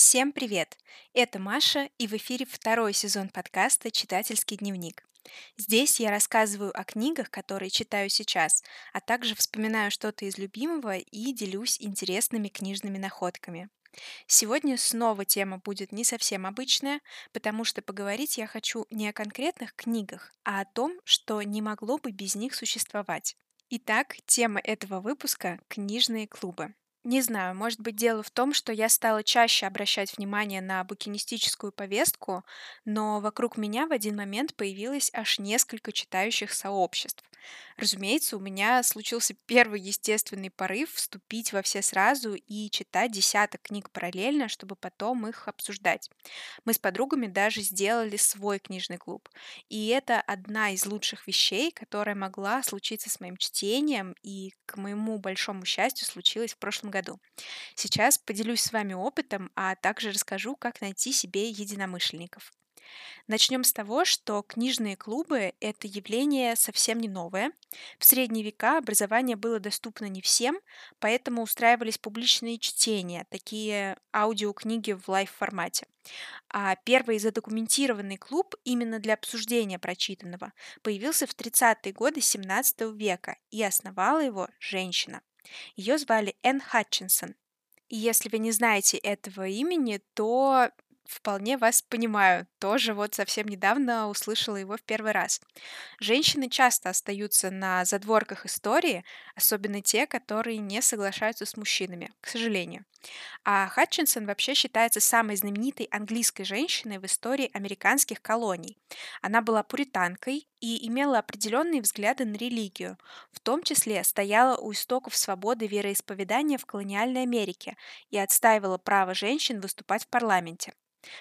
Всем привет! Это Маша, и в эфире второй сезон подкаста «Читательский дневник». Здесь я рассказываю о книгах, которые читаю сейчас, а также вспоминаю что-то из любимого и делюсь интересными книжными находками. Сегодня снова тема будет не совсем обычная, потому что поговорить я хочу не о конкретных книгах, а о том, что не могло бы без них существовать. Итак, тема этого выпуска– книжные клубы. Не знаю, может быть, дело в том, что я стала чаще обращать внимание на букинистическую повестку, но вокруг меня в один момент появилось аж несколько читающих сообществ. Разумеется, у меня случился первый естественный порыв вступить во все сразу и читать десяток книг параллельно, чтобы потом их обсуждать. Мы с подругами даже сделали свой книжный клуб. И это одна из лучших вещей, которая могла случиться с моим чтением и, к моему большому счастью, случилась в прошлом году. Сейчас поделюсь с вами опытом, а также расскажу, как найти себе единомышленников. Начнем с того, что книжные клубы– это явление совсем не новое. В средние века образование было доступно не всем, поэтому устраивались публичные чтения, такие аудиокниги в лайв-формате. А первый задокументированный клуб именно для обсуждения прочитанного появился в 30-е годы 17 века, и основала его женщина. Ее звали Энн Хатчинсон. И если вы не знаете этого имени, то вполне вас понимаю. Тоже вот совсем недавно услышала его в первый раз. Женщины часто остаются на задворках истории, особенно те, которые не соглашаются с мужчинами, к сожалению. А Хатчинсон вообще считается самой знаменитой английской женщиной в истории американских колоний. Она была пуританкой и имела определенные взгляды на религию, в том числе стояла у истоков свободы вероисповедания в колониальной Америке и отстаивала право женщин выступать в парламенте.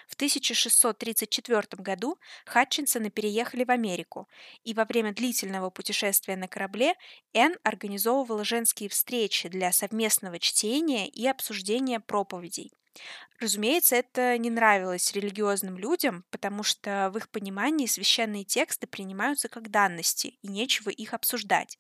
В 1634 году Хатчинсоны переехали в Америку, и во время длительного путешествия на корабле Энн организовывала женские встречи для совместного чтения и обсуждения проповедей. Разумеется, это не нравилось религиозным людям, потому что в их понимании священные тексты принимаются как данности, и нечего их обсуждать.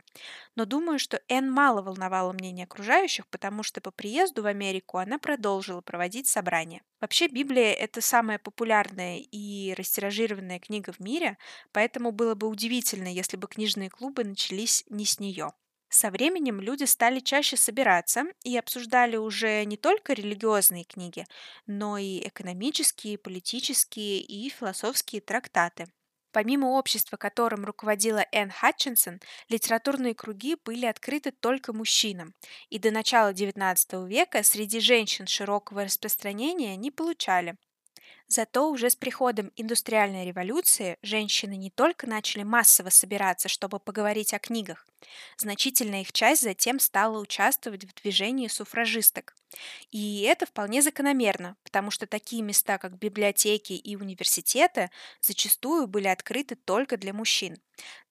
Но думаю, что Энн мало волновало мнение окружающих, потому что по приезду в Америку она продолжила проводить собрания. Вообще, Библия — это самая популярная и растиражированная книга в мире, поэтому было бы удивительно, если бы книжные клубы начались не с нее. Со временем люди стали чаще собираться и обсуждали уже не только религиозные книги, но и экономические, политические и философские трактаты. Помимо общества, которым руководила Энн Хатчинсон, литературные круги были открыты только мужчинам, и до начала XIX века среди женщин широкого распространения не получали. Зато уже с приходом индустриальной революции женщины не только начали массово собираться, чтобы поговорить о книгах, значительная их часть затем стала участвовать в движении суфражисток. И это вполне закономерно, потому что такие места, как библиотеки и университеты, зачастую были открыты только для мужчин.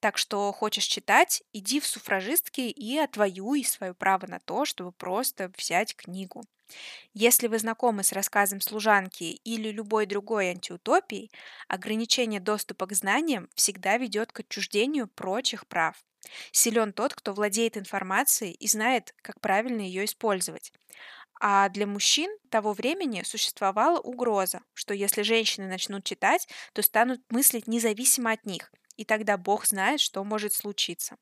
Так что хочешь читать, иди в суфражистки и отвоюй свое право на то, чтобы просто взять книгу. Если вы знакомы с рассказом служанки или любой другой антиутопией, ограничение доступа к знаниям всегда ведет к отчуждению прочих прав. Силен тот, кто владеет информацией и знает, как правильно ее использовать. А для мужчин того времени существовала угроза, что если женщины начнут читать, то станут мыслить независимо от них, и тогда Бог знает, что может случиться.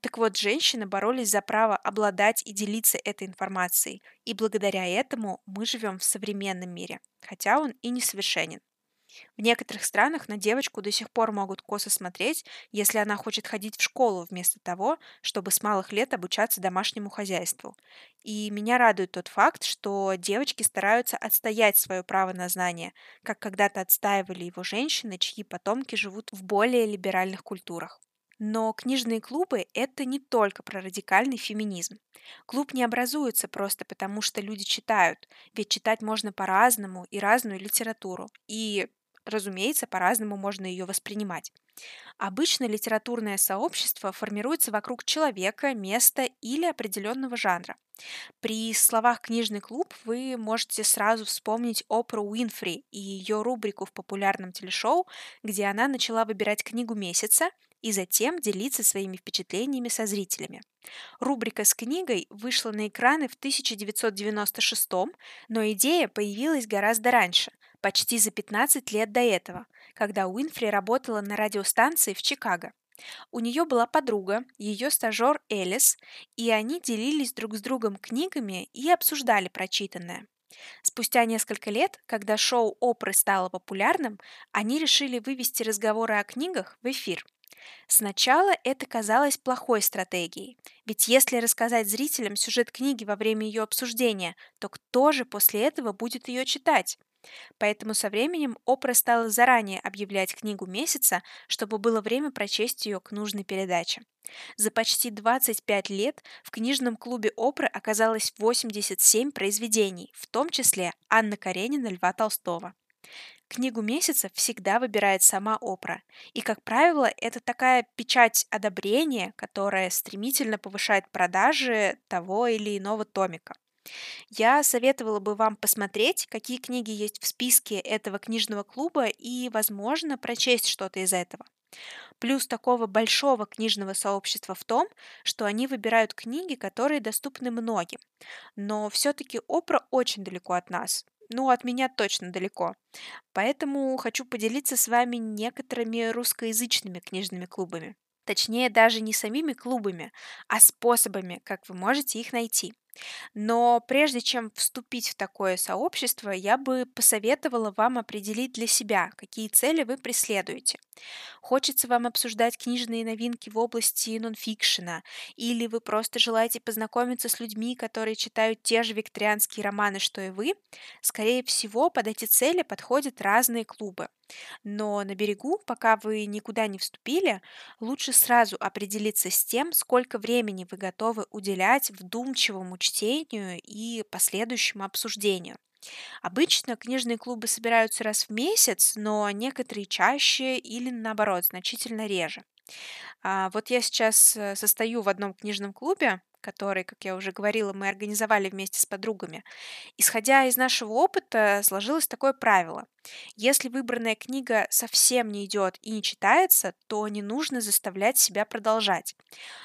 Так вот, женщины боролись за право обладать и делиться этой информацией, и благодаря этому мы живем в современном мире, хотя он и несовершенен. В некоторых странах на девочку до сих пор могут косо смотреть, если она хочет ходить в школу вместо того, чтобы с малых лет обучаться домашнему хозяйству. И меня радует тот факт, что девочки стараются отстоять свое право на знание, как когда-то отстаивали его женщины, чьи потомки живут в более либеральных культурах. Но книжные клубы – это не только про радикальный феминизм. Клуб не образуется просто потому, что люди читают, ведь читать можно по-разному и разную литературу, и, разумеется, по-разному можно ее воспринимать. Обычно литературное сообщество формируется вокруг человека, места или определенного жанра. При словах «книжный клуб» вы можете сразу вспомнить Опру Уинфри и ее рубрику в популярном телешоу, где она начала выбирать книгу месяца и затем делиться своими впечатлениями со зрителями. Рубрика с книгой вышла на экраны в 1996, но идея появилась гораздо раньше, почти за 15 лет до этого, когда Уинфри работала на радиостанции в Чикаго. У нее была подруга, ее стажер Элис, и они делились друг с другом книгами и обсуждали прочитанное. Спустя несколько лет, когда шоу Опры стало популярным, они решили вывести разговоры о книгах в эфир. Сначала это казалось плохой стратегией, ведь если рассказать зрителям сюжет книги во время ее обсуждения, то кто же после этого будет ее читать? Поэтому со временем Опра стала заранее объявлять книгу месяца, чтобы было время прочесть ее к нужной передаче. За почти 25 лет в книжном клубе Опры оказалось 87 произведений, в том числе Анна Каренина Льва Толстого. Книгу месяца всегда выбирает сама Опра, и, как правило, это такая печать одобрения, которая стремительно повышает продажи того или иного томика. Я советовала бы вам посмотреть, какие книги есть в списке этого книжного клуба и, возможно, прочесть что-то из этого. Плюс такого большого книжного сообщества в том, что они выбирают книги, которые доступны многим. Но все-таки Опра очень далеко от нас. Ну, от меня точно далеко. Поэтому хочу поделиться с вами некоторыми русскоязычными книжными клубами. Точнее, даже не самими клубами, а способами, как вы можете их найти. Но прежде чем вступить в такое сообщество, я бы посоветовала вам определить для себя, какие цели вы преследуете. Хочется вам обсуждать книжные новинки в области нонфикшена, или вы просто желаете познакомиться с людьми, которые читают те же викторианские романы, что и вы, скорее всего, под эти цели подходят разные клубы. Но на берегу, пока вы никуда не вступили, лучше сразу определиться с тем, сколько времени вы готовы уделять вдумчивому чтению и последующему обсуждению. Обычно книжные клубы собираются раз в месяц, но некоторые чаще или наоборот, значительно реже. А, вот я сейчас э, состою в одном книжном клубе, который, как я уже говорила, мы организовали вместе с подругами. Исходя из нашего опыта, сложилось такое правило. Если выбранная книга совсем не идет и не читается, то не нужно заставлять себя продолжать.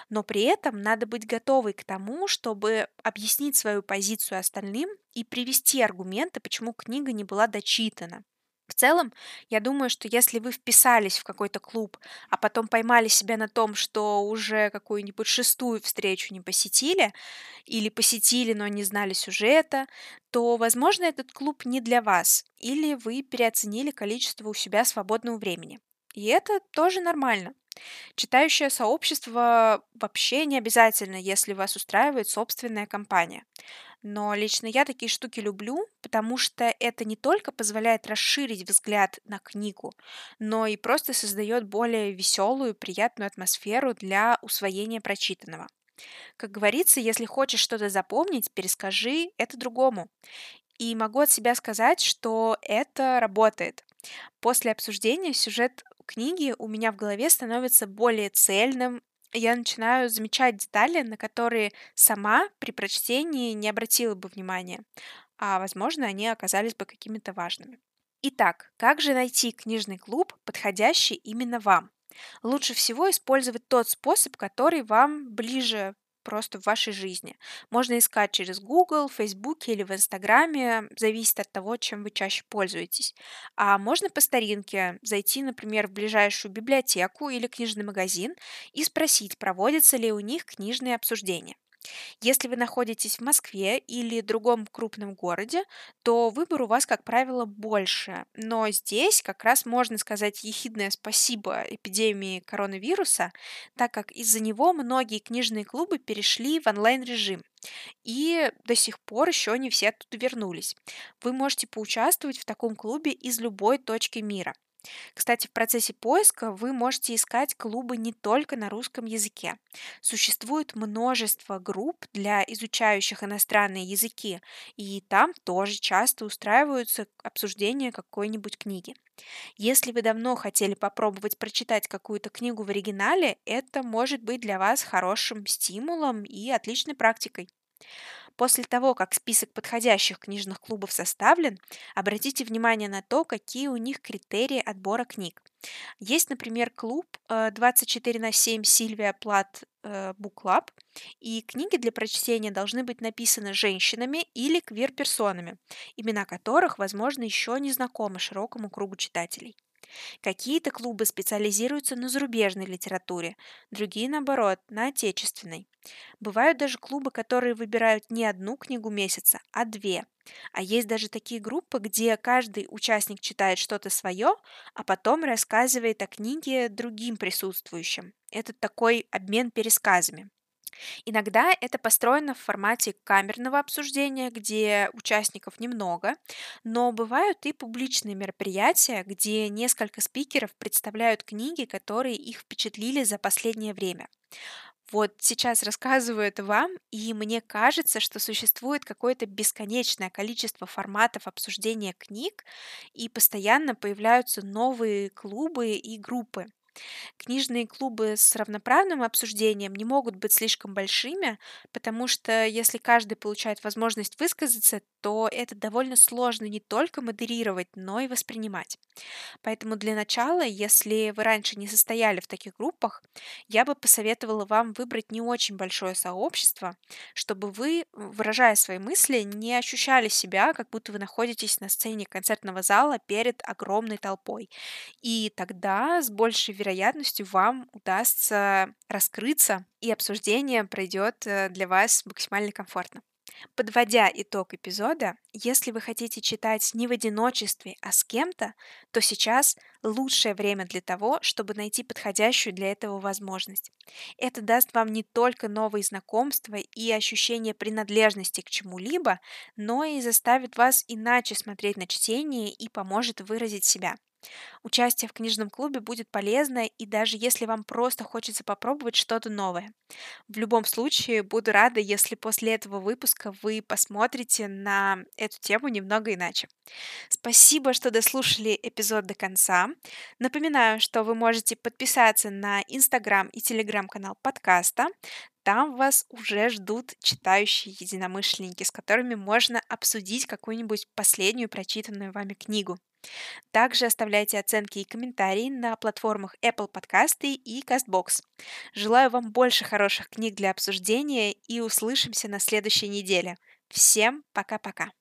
Но при этом надо быть готовой к тому, чтобы объяснить свою позицию остальным и привести аргументы, почему книга не была дочитана. В целом, я думаю, что если вы вписались в какой-то клуб, а потом поймали себя на том, что уже какую-нибудь шестую встречу не посетили, или посетили, но не знали сюжета, то, возможно, этот клуб не для вас, или вы переоценили количество у себя свободного времени. И это тоже нормально. Читающее сообщество вообще не обязательно, если вас устраивает собственная компания. Но лично я такие штуки люблю, потому что это не только позволяет расширить взгляд на книгу, но и просто создает более веселую, приятную атмосферу для усвоения прочитанного. Как говорится, если хочешь что-то запомнить, перескажи это другому. И могу от себя сказать, что это работает. После обсуждения сюжет книги у меня в голове становится более цельным я начинаю замечать детали, на которые сама при прочтении не обратила бы внимания, а, возможно, они оказались бы какими-то важными. Итак, как же найти книжный клуб, подходящий именно вам? Лучше всего использовать тот способ, который вам ближе просто в вашей жизни. Можно искать через Google, Facebook или в Инстаграме, зависит от того, чем вы чаще пользуетесь. А можно по старинке зайти, например, в ближайшую библиотеку или книжный магазин и спросить, проводятся ли у них книжные обсуждения. Если вы находитесь в Москве или другом крупном городе, то выбор у вас, как правило, больше. Но здесь как раз можно сказать ехидное спасибо эпидемии коронавируса, так как из-за него многие книжные клубы перешли в онлайн-режим. И до сих пор еще не все оттуда вернулись. Вы можете поучаствовать в таком клубе из любой точки мира. Кстати, в процессе поиска вы можете искать клубы не только на русском языке. Существует множество групп для изучающих иностранные языки, и там тоже часто устраиваются обсуждения какой-нибудь книги. Если вы давно хотели попробовать прочитать какую-то книгу в оригинале, это может быть для вас хорошим стимулом и отличной практикой. После того, как список подходящих книжных клубов составлен, обратите внимание на то, какие у них критерии отбора книг. Есть, например, клуб 24 на 7 Сильвия Плат Буклаб, и книги для прочтения должны быть написаны женщинами или квир-персонами, имена которых, возможно, еще не знакомы широкому кругу читателей. Какие-то клубы специализируются на зарубежной литературе, другие, наоборот, на отечественной. Бывают даже клубы, которые выбирают не одну книгу месяца, а две. А есть даже такие группы, где каждый участник читает что-то свое, а потом рассказывает о книге другим присутствующим. Это такой обмен пересказами. Иногда это построено в формате камерного обсуждения, где участников немного, но бывают и публичные мероприятия, где несколько спикеров представляют книги, которые их впечатлили за последнее время. Вот сейчас рассказываю это вам, и мне кажется, что существует какое-то бесконечное количество форматов обсуждения книг, и постоянно появляются новые клубы и группы. Книжные клубы с равноправным обсуждением не могут быть слишком большими, потому что если каждый получает возможность высказаться, то это довольно сложно не только модерировать, но и воспринимать. Поэтому для начала, если вы раньше не состояли в таких группах, я бы посоветовала вам выбрать не очень большое сообщество, чтобы вы, выражая свои мысли, не ощущали себя, как будто вы находитесь на сцене концертного зала перед огромной толпой. И тогда с большей вам удастся раскрыться, и обсуждение пройдет э, для вас максимально комфортно. Подводя итог эпизода, если вы хотите читать не в одиночестве, а с кем-то, то сейчас лучшее время для того, чтобы найти подходящую для этого возможность. Это даст вам не только новые знакомства и ощущение принадлежности к чему-либо, но и заставит вас иначе смотреть на чтение и поможет выразить себя. Участие в книжном клубе будет полезно, и даже если вам просто хочется попробовать что-то новое. В любом случае, буду рада, если после этого выпуска вы посмотрите на эту тему немного иначе. Спасибо, что дослушали эпизод до конца. Напоминаю, что вы можете подписаться на Инстаграм и Телеграм-канал подкаста. Там вас уже ждут читающие единомышленники, с которыми можно обсудить какую-нибудь последнюю прочитанную вами книгу. Также оставляйте оценки и комментарии на платформах Apple Podcasts и CastBox. Желаю вам больше хороших книг для обсуждения и услышимся на следующей неделе. Всем пока-пока.